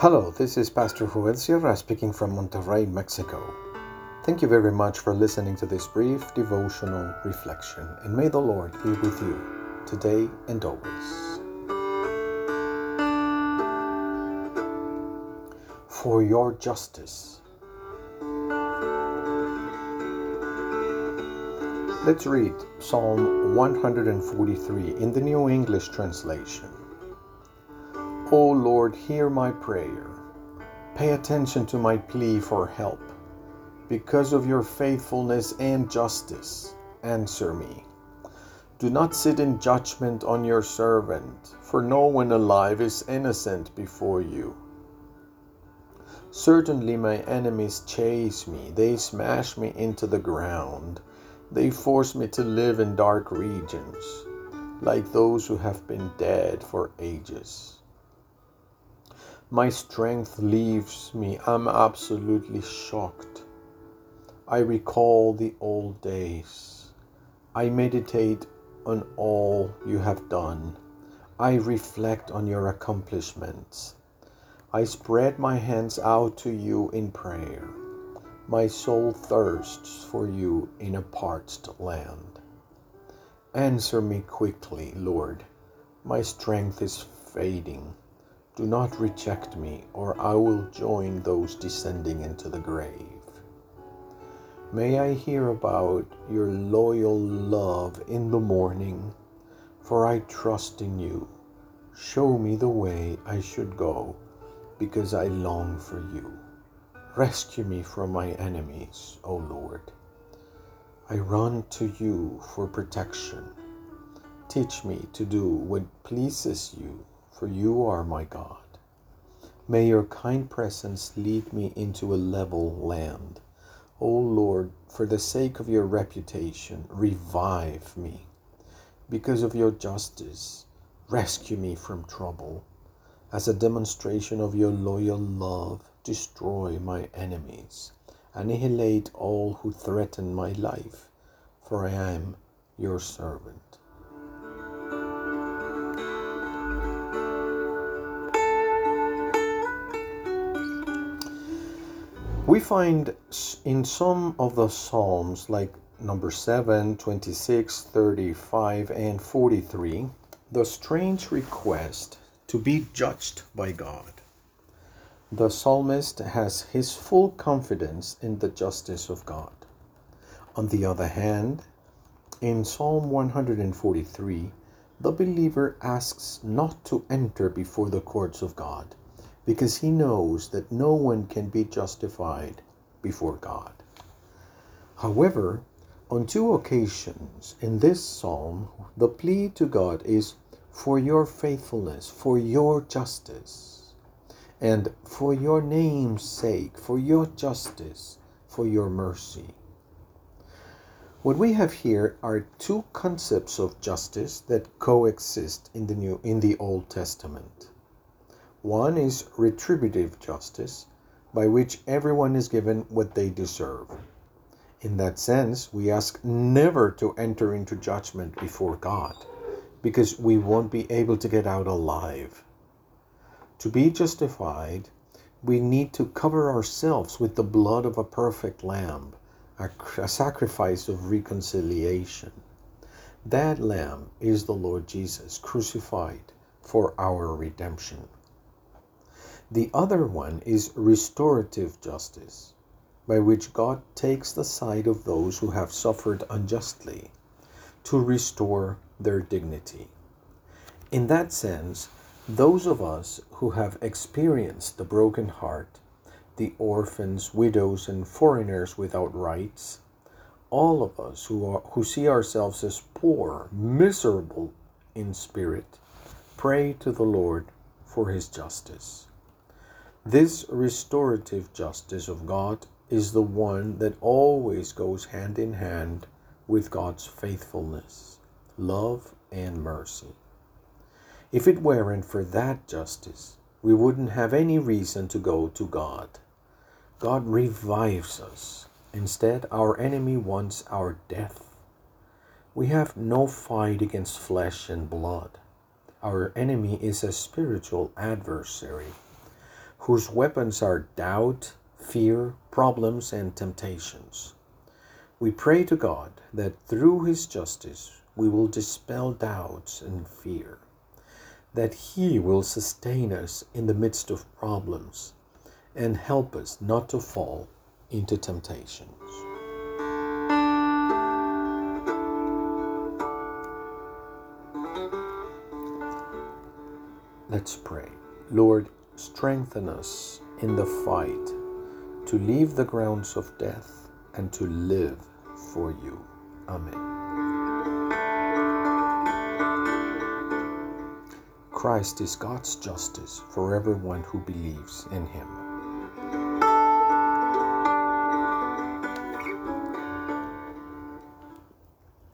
Hello, this is Pastor Joel Sierra speaking from Monterrey, Mexico. Thank you very much for listening to this brief devotional reflection, and may the Lord be with you today and always. For your justice. Let's read Psalm 143 in the New English Translation. O Lord, hear my prayer. Pay attention to my plea for help. Because of your faithfulness and justice, answer me. Do not sit in judgment on your servant, for no one alive is innocent before you. Certainly my enemies chase me, they smash me into the ground. They force me to live in dark regions, like those who have been dead for ages. My strength leaves me. I'm absolutely shocked. I recall the old days. I meditate on all you have done. I reflect on your accomplishments. I spread my hands out to you in prayer. My soul thirsts for you in a parched land. Answer me quickly, Lord. My strength is fading. Do not reject me, or I will join those descending into the grave. May I hear about your loyal love in the morning, for I trust in you. Show me the way I should go, because I long for you. Rescue me from my enemies, O Lord. I run to you for protection. Teach me to do what pleases you, for you are my God. May your kind presence lead me into a level land. O Lord, for the sake of your reputation, revive me. Because of your justice, rescue me from trouble. As a demonstration of your loyal love, destroy my enemies. Annihilate all who threaten my life, for I am your servant. We find in some of the Psalms, like number 7, 26, 35, and 43, the strange request to be judged by God. The psalmist has his full confidence in the justice of God. On the other hand, in Psalm 143, the believer asks not to enter before the courts of God because he knows that no one can be justified before God. However, on two occasions in this psalm, the plea to God is for your faithfulness, for your justice, and for your name's sake, for your justice, for your mercy. What we have here are two concepts of justice that coexist in the New in the Old Testament. One is retributive justice, by which everyone is given what they deserve. In that sense, we ask never to enter into judgment before God, because we won't be able to get out alive. To be justified, we need to cover ourselves with the blood of a perfect lamb, a, sacrifice of reconciliation. That lamb is the Lord Jesus crucified for our redemption. The other one is restorative justice, by which God takes the side of those who have suffered unjustly to restore their dignity. In that sense, those of us who have experienced the broken heart, the orphans, widows, and foreigners without rights, all of us who, are, who see ourselves as poor, miserable in spirit, pray to the Lord for his justice. This restorative justice of God is the one that always goes hand in hand with God's faithfulness, love, and mercy. If it weren't for that justice, we wouldn't have any reason to go to God. God revives us. Instead, our enemy wants our death. We have no fight against flesh and blood. Our enemy is a spiritual adversary whose weapons are doubt, fear, problems, and temptations. We pray to God that through His justice we will dispel doubts and fear, that He will sustain us in the midst of problems and help us not to fall into temptations. Let's pray. Lord, strengthen us in the fight to leave the grounds of death and to live for you. Amen. Christ is God's justice for everyone who believes in him.